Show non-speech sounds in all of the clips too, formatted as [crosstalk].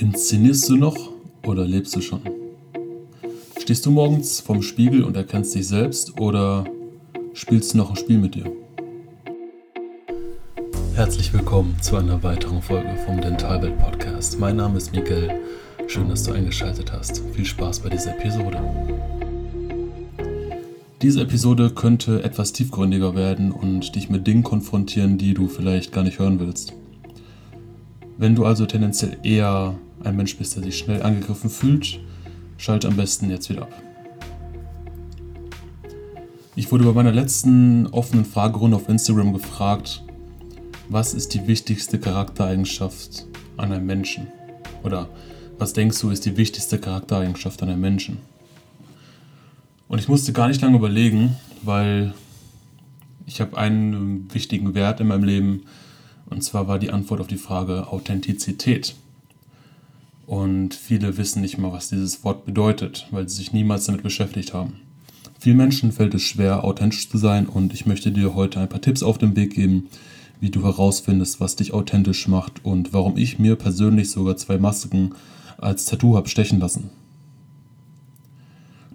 Inszenierst du noch oder lebst du schon? Stehst du morgens vorm Spiegel und erkennst dich selbst oder spielst du noch ein Spiel mit dir? Herzlich willkommen zu einer weiteren Folge vom Dentalwelt Podcast. Mein Name ist Miguel. Schön, dass du eingeschaltet hast. Viel Spaß bei dieser Episode. Diese Episode könnte etwas tiefgründiger werden und dich mit Dingen konfrontieren, die du vielleicht gar nicht hören willst. Wenn du also tendenziell eher ein Mensch bist, der sich schnell angegriffen fühlt, schalte am besten jetzt wieder ab. Ich wurde bei meiner letzten offenen Fragerunde auf Instagram gefragt, was ist die wichtigste Charaktereigenschaft an einem Menschen? Oder was denkst du ist die wichtigste Charaktereigenschaft an einem Menschen? Und ich musste gar nicht lange überlegen, weil ich habe einen wichtigen Wert in meinem Leben und zwar war die Antwort auf die Frage Authentizität. Und viele wissen nicht mal, was dieses Wort bedeutet, weil sie sich niemals damit beschäftigt haben. Vielen Menschen fällt es schwer, authentisch zu sein und ich möchte dir heute ein paar Tipps auf den Weg geben, wie du herausfindest, was dich authentisch macht und warum ich mir persönlich sogar zwei Masken als Tattoo habe stechen lassen.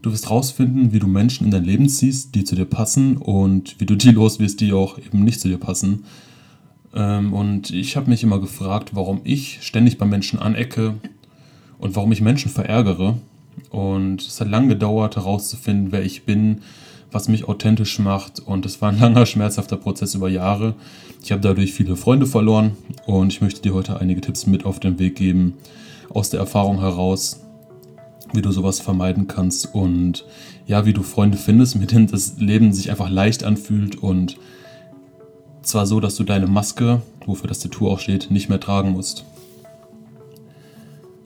Du wirst herausfinden, wie du Menschen in dein Leben ziehst, die zu dir passen und wie du die los wirst, die auch eben nicht zu dir passen. Ähm, und ich habe mich immer gefragt, warum ich ständig bei Menschen anecke und warum ich Menschen verärgere. Und es hat lange gedauert herauszufinden, wer ich bin, was mich authentisch macht. Und es war ein [laughs] langer, schmerzhafter Prozess über Jahre. Ich habe dadurch viele Freunde verloren und ich möchte dir heute einige Tipps mit auf den Weg geben, aus der Erfahrung heraus, wie du sowas vermeiden kannst und ja, wie du Freunde findest, mit denen das Leben sich einfach leicht anfühlt und zwar so, dass du deine Maske, wofür das Tattoo auch steht, nicht mehr tragen musst.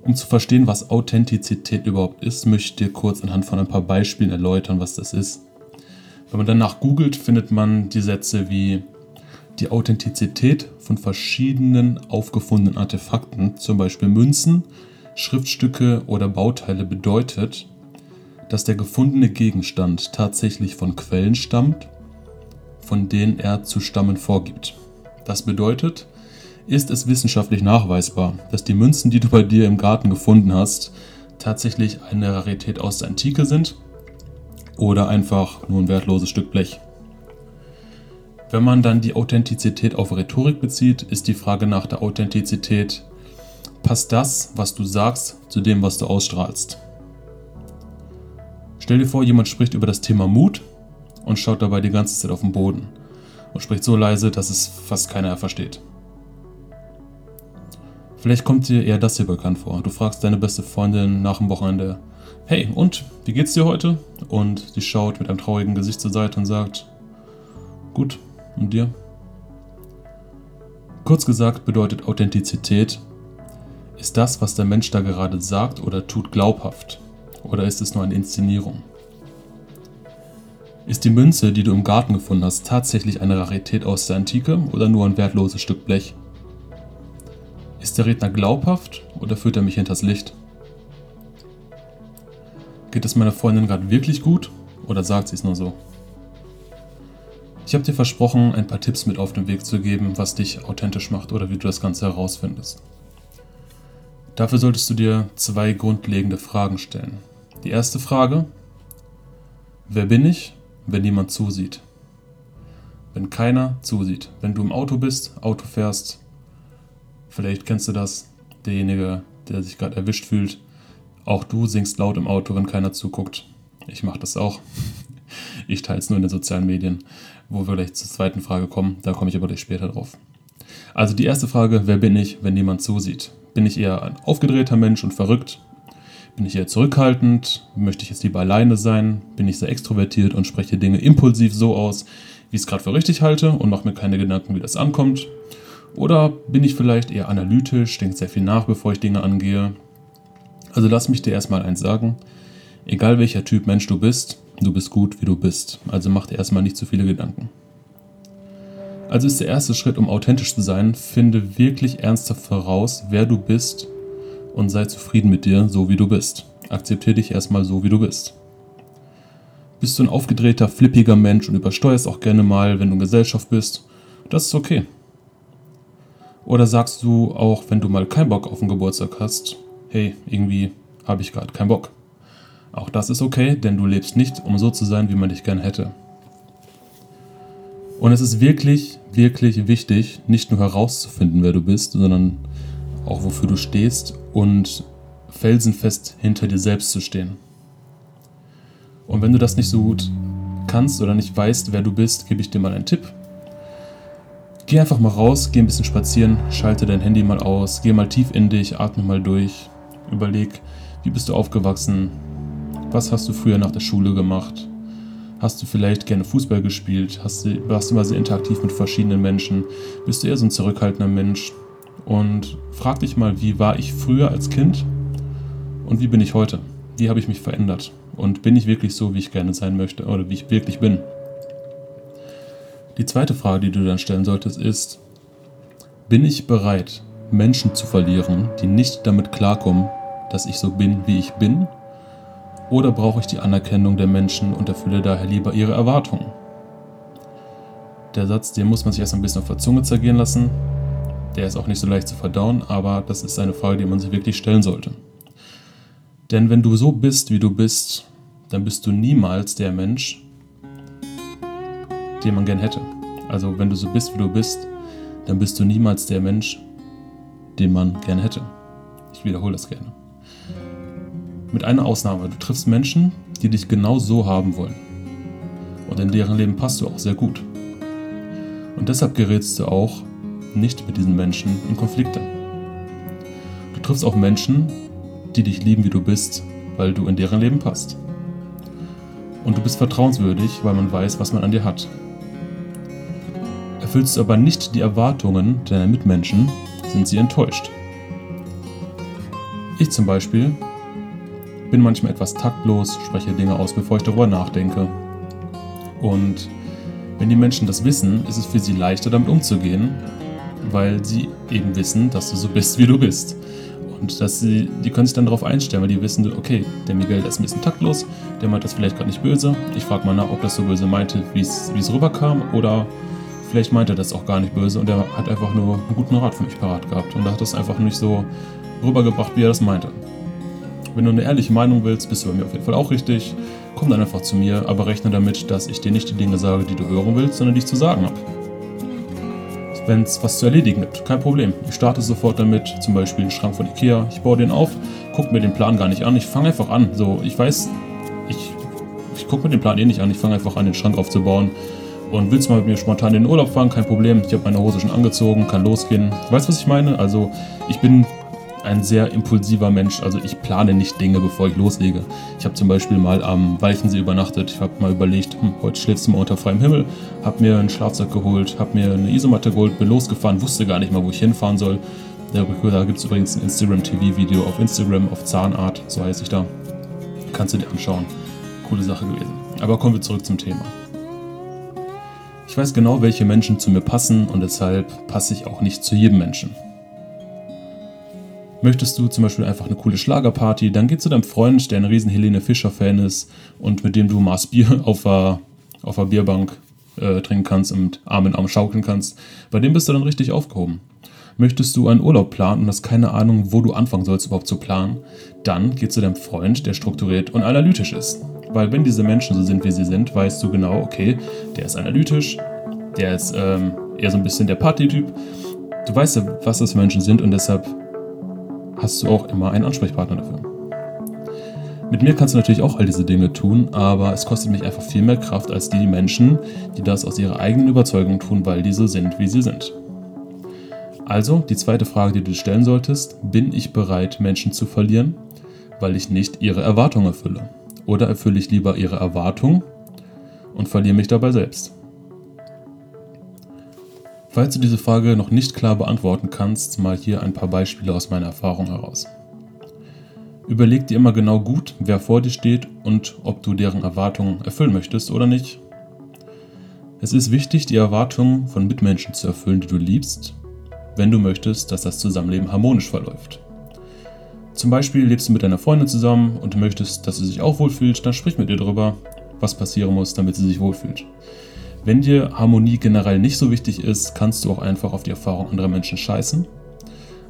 Um zu verstehen, was Authentizität überhaupt ist, möchte ich dir kurz anhand von ein paar Beispielen erläutern, was das ist. Wenn man danach googelt, findet man die Sätze wie die Authentizität von verschiedenen aufgefundenen Artefakten, zum Beispiel Münzen, Schriftstücke oder Bauteile, bedeutet, dass der gefundene Gegenstand tatsächlich von Quellen stammt, von denen er zu stammen vorgibt. Das bedeutet, ist es wissenschaftlich nachweisbar, dass die Münzen, die du bei dir im Garten gefunden hast, tatsächlich eine Rarität aus der Antike sind oder einfach nur ein wertloses Stück Blech. Wenn man dann die Authentizität auf Rhetorik bezieht, ist die Frage nach der Authentizität, passt das, was du sagst, zu dem, was du ausstrahlst? Stell dir vor, jemand spricht über das Thema Mut und schaut dabei die ganze Zeit auf den Boden und spricht so leise, dass es fast keiner versteht. Vielleicht kommt dir eher das hier bekannt vor. Du fragst deine beste Freundin nach dem Wochenende, hey, und, wie geht's dir heute? Und sie schaut mit einem traurigen Gesicht zur Seite und sagt, gut, und dir? Kurz gesagt bedeutet Authentizität, ist das, was der Mensch da gerade sagt oder tut, glaubhaft? Oder ist es nur eine Inszenierung? Ist die Münze, die du im Garten gefunden hast, tatsächlich eine Rarität aus der Antike oder nur ein wertloses Stück Blech? Ist der Redner glaubhaft oder führt er mich hinters Licht? Geht es meiner Freundin gerade wirklich gut oder sagt sie es nur so? Ich habe dir versprochen, ein paar Tipps mit auf den Weg zu geben, was dich authentisch macht oder wie du das Ganze herausfindest. Dafür solltest du dir zwei grundlegende Fragen stellen. Die erste Frage, wer bin ich, wenn niemand zusieht? Wenn keiner zusieht. Wenn du im Auto bist, Auto fährst, Vielleicht kennst du das, derjenige, der sich gerade erwischt fühlt. Auch du singst laut im Auto, wenn keiner zuguckt. Ich mache das auch. [laughs] Ich teile es nur in den sozialen Medien, wo wir gleich zur zweiten Frage kommen. Da komme ich aber gleich später drauf. Also die erste Frage, wer bin ich, wenn niemand zusieht? Bin ich eher ein aufgedrehter Mensch und verrückt? Bin ich eher zurückhaltend? Möchte ich jetzt lieber alleine sein? Bin ich sehr extrovertiert und spreche Dinge impulsiv so aus, wie ich es gerade für richtig halte und mache mir keine Gedanken, wie das ankommt? Oder bin ich vielleicht eher analytisch, denke sehr viel nach, bevor ich Dinge angehe? Also lass mich dir erstmal eins sagen. Egal welcher Typ Mensch du bist, du bist gut, wie du bist. Also mach dir erstmal nicht zu viele Gedanken. Also ist der erste Schritt, um authentisch zu sein, finde wirklich ernsthaft heraus, wer du bist und sei zufrieden mit dir, so wie du bist. Akzeptiere dich erstmal so, wie du bist. Bist du ein aufgedrehter, flippiger Mensch und übersteuerst auch gerne mal, wenn du in Gesellschaft bist? Das ist okay. Oder sagst du auch, wenn du mal keinen Bock auf den Geburtstag hast, hey, irgendwie habe ich gerade keinen Bock. Auch das ist okay, denn du lebst nicht, um so zu sein, wie man dich gern hätte. Und es ist wirklich, wirklich wichtig, nicht nur herauszufinden, wer du bist, sondern auch wofür du stehst und felsenfest hinter dir selbst zu stehen. Und wenn du das nicht so gut kannst oder nicht weißt, wer du bist, gebe ich dir mal einen Tipp. Geh einfach mal raus, geh ein bisschen spazieren, schalte dein Handy mal aus, geh mal tief in dich, atme mal durch, überleg, wie bist du aufgewachsen, was hast du früher nach der Schule gemacht, hast du vielleicht gerne Fußball gespielt, hast du, warst du immer sehr interaktiv mit verschiedenen Menschen, bist du eher so ein zurückhaltender Mensch? Und frag dich mal, wie war ich früher als Kind? Und wie bin ich heute? Wie habe ich mich verändert? Und bin ich wirklich so, wie ich gerne sein möchte oder wie ich wirklich bin? Die zweite Frage, die du dann stellen solltest, ist, bin ich bereit, Menschen zu verlieren, die nicht damit klarkommen, dass ich so bin, wie ich bin? Oder brauche ich die Anerkennung der Menschen und erfülle daher lieber ihre Erwartungen? Der Satz, den muss man sich erst ein bisschen auf der Zunge zergehen lassen. Der ist auch nicht so leicht zu verdauen, aber das ist eine Frage, die man sich wirklich stellen sollte. Denn wenn du so bist, wie du bist, dann bist du niemals der Mensch, den man gern hätte. Also wenn du so bist, wie du bist, dann bist du niemals der Mensch, den man gern hätte. Ich wiederhole das gerne. Mit einer Ausnahme. Du triffst Menschen, die dich genau so haben wollen. Und in deren Leben passt du auch sehr gut. Und deshalb gerätst du auch nicht mit diesen Menschen in Konflikte. Du triffst auch Menschen, die dich lieben, wie du bist, weil du in deren Leben passt. Und du bist vertrauenswürdig, weil man weiß, was man an dir hat. Erfüllst du aber nicht die Erwartungen deiner Mitmenschen, sind sie enttäuscht. Ich zum Beispiel bin manchmal etwas taktlos, spreche Dinge aus, bevor ich darüber nachdenke. Und wenn die Menschen das wissen, ist es für sie leichter damit umzugehen, weil sie eben wissen, dass du so bist, wie du bist. Und dass sie, die können sich dann darauf einstellen, weil die wissen, okay, der Miguel ist ein bisschen taktlos, der meint das vielleicht gerade nicht böse. Ich frage mal nach, ob das so böse meinte, wie es rüberkam, oder vielleicht meint er das auch gar nicht böse und er hat einfach nur einen guten Rat für mich parat gehabt und er hat das einfach nicht so rübergebracht, wie er das meinte. Wenn du eine ehrliche Meinung willst, bist du bei mir auf jeden Fall auch richtig. Komm dann einfach zu mir, aber rechne damit, dass ich dir nicht die Dinge sage, die du hören willst, sondern die ich zu sagen habe wenn es was zu erledigen gibt. Kein Problem. Ich starte sofort damit, zum Beispiel den Schrank von Ikea. Ich baue den auf, gucke mir den Plan gar nicht an. Ich fange einfach an. So, ich weiß, ich, ich gucke mir den Plan eh nicht an. Ich fange einfach an, den Schrank aufzubauen. Und willst mal mit mir spontan in den Urlaub fahren? Kein Problem. Ich habe meine Hose schon angezogen, kann losgehen. Weißt du, was ich meine? Also, ich bin ein sehr impulsiver Mensch. Also ich plane nicht Dinge, bevor ich loslege. Ich habe zum Beispiel mal am Walchensee übernachtet. Ich habe mal überlegt, hm, heute schläfst du mal unter freiem Himmel. Habe mir einen Schlafsack geholt, habe mir eine Isomatte geholt, bin losgefahren, wusste gar nicht mal, wo ich hinfahren soll. Da gibt es übrigens ein Instagram-TV-Video auf Instagram, auf Zahnart, so heiße ich da. Kannst du dir anschauen. Coole Sache gewesen. Aber kommen wir zurück zum Thema. Ich weiß genau, welche Menschen zu mir passen und deshalb passe ich auch nicht zu jedem Menschen. Möchtest du zum Beispiel einfach eine coole Schlagerparty, dann geh zu deinem Freund, der ein riesen Helene Fischer-Fan ist und mit dem du Maß Bier [laughs] auf der, auf der Bierbank äh, trinken kannst und Arm in Arm schaukeln kannst. Bei dem bist du dann richtig aufgehoben. Möchtest du einen Urlaub planen und hast keine Ahnung, wo du anfangen sollst überhaupt zu planen, dann geh zu deinem Freund, der strukturiert und analytisch ist. Weil wenn diese Menschen so sind, wie sie sind, weißt du genau, okay, der ist analytisch, der ist ähm, eher so ein bisschen der Partytyp. Du weißt ja, was das für Menschen sind und deshalb hast du auch immer einen Ansprechpartner dafür. Mit mir kannst du natürlich auch all diese Dinge tun, aber es kostet mich einfach viel mehr Kraft als die Menschen, die das aus ihrer eigenen Überzeugung tun, weil die so sind, wie sie sind. Also, die zweite Frage, die du stellen solltest, bin ich bereit, Menschen zu verlieren, weil ich nicht ihre Erwartungen erfülle? Oder erfülle ich lieber ihre Erwartungen und verliere mich dabei selbst? Falls du diese Frage noch nicht klar beantworten kannst, mal hier ein paar Beispiele aus meiner Erfahrung heraus. Überleg dir immer genau gut, wer vor dir steht und ob du deren Erwartungen erfüllen möchtest oder nicht. Es ist wichtig, die Erwartungen von Mitmenschen zu erfüllen, die du liebst, wenn du möchtest, dass das Zusammenleben harmonisch verläuft. Zum Beispiel lebst du mit deiner Freundin zusammen und möchtest, dass sie sich auch wohlfühlt, dann sprich mit ihr darüber, was passieren muss, damit sie sich wohlfühlt. Wenn dir Harmonie generell nicht so wichtig ist, kannst du auch einfach auf die Erfahrung anderer Menschen scheißen.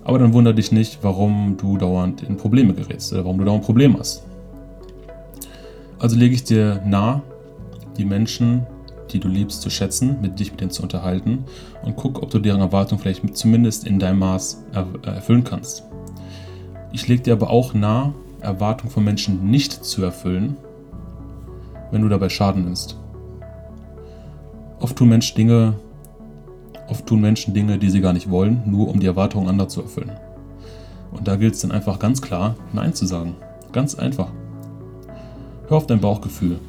Aber dann wundere dich nicht, warum du dauernd in Probleme gerätst oder warum du dauernd Probleme hast. Also lege ich dir nahe, die Menschen, die du liebst, zu schätzen, mit dich mit denen zu unterhalten und guck, ob du deren Erwartungen vielleicht zumindest in deinem Maß erfüllen kannst. Ich lege dir aber auch nahe, Erwartungen von Menschen nicht zu erfüllen, wenn du dabei Schaden nimmst. Oft tun Menschen Dinge, oft tun Menschen Dinge, die sie gar nicht wollen, nur um die Erwartungen anderer zu erfüllen. Und da gilt es dann einfach ganz klar, Nein zu sagen. Ganz einfach. Hör auf dein Bauchgefühl.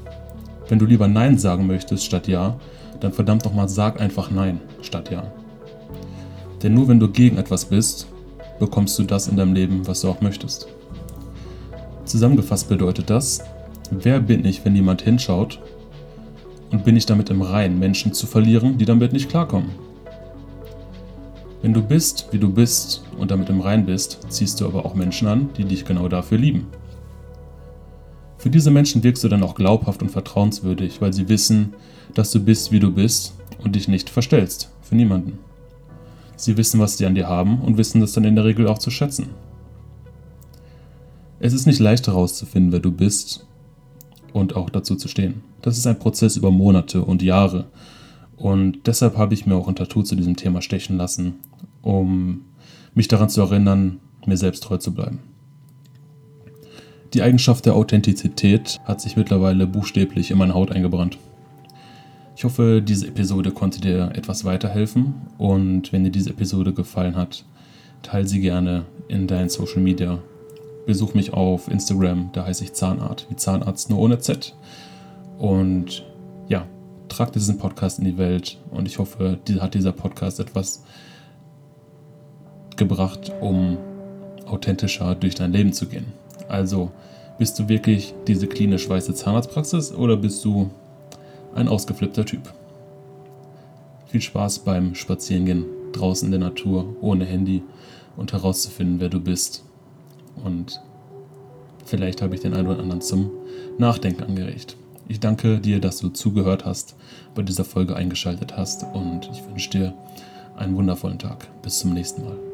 Wenn du lieber Nein sagen möchtest statt Ja, dann verdammt nochmal sag einfach Nein statt Ja. Denn nur wenn du gegen etwas bist, bekommst du das in deinem Leben, was du auch möchtest. Zusammengefasst bedeutet das, wer bin ich, wenn niemand hinschaut? Und bin ich damit im Rein, Menschen zu verlieren, die damit nicht klarkommen? Wenn du bist, wie du bist und damit im Rein bist, ziehst du aber auch Menschen an, die dich genau dafür lieben. Für diese Menschen wirkst du dann auch glaubhaft und vertrauenswürdig, weil sie wissen, dass du bist, wie du bist und dich nicht verstellst. Für niemanden. Sie wissen, was sie an dir haben und wissen das dann in der Regel auch zu schätzen. Es ist nicht leicht herauszufinden, wer du bist und auch dazu zu stehen. Das ist ein Prozess über Monate und Jahre. Und deshalb habe ich mir auch ein Tattoo zu diesem Thema stechen lassen, um mich daran zu erinnern, mir selbst treu zu bleiben. Die Eigenschaft der Authentizität hat sich mittlerweile buchstäblich in meine Haut eingebrannt. Ich hoffe, diese Episode konnte dir etwas weiterhelfen und wenn dir diese Episode gefallen hat, teile sie gerne in deinen Social Media. Besuch mich auf Instagram, da heiße ich Zahnart, wie Zahnarzt nur ohne Z. Und ja, trag diesen Podcast in die Welt und ich hoffe, hat dieser Podcast etwas gebracht, um authentischer durch dein Leben zu gehen. Also, bist du wirklich diese klinisch weiße Zahnarztpraxis oder bist du ein ausgeflippter Typ. Viel Spaß beim Spazierengehen draußen in der Natur, ohne Handy und herauszufinden, wer du bist. Und vielleicht habe ich den einen oder anderen zum Nachdenken angeregt. Ich danke dir, dass du zugehört hast, bei dieser Folge eingeschaltet hast und ich wünsche dir einen wundervollen Tag. Bis zum nächsten Mal.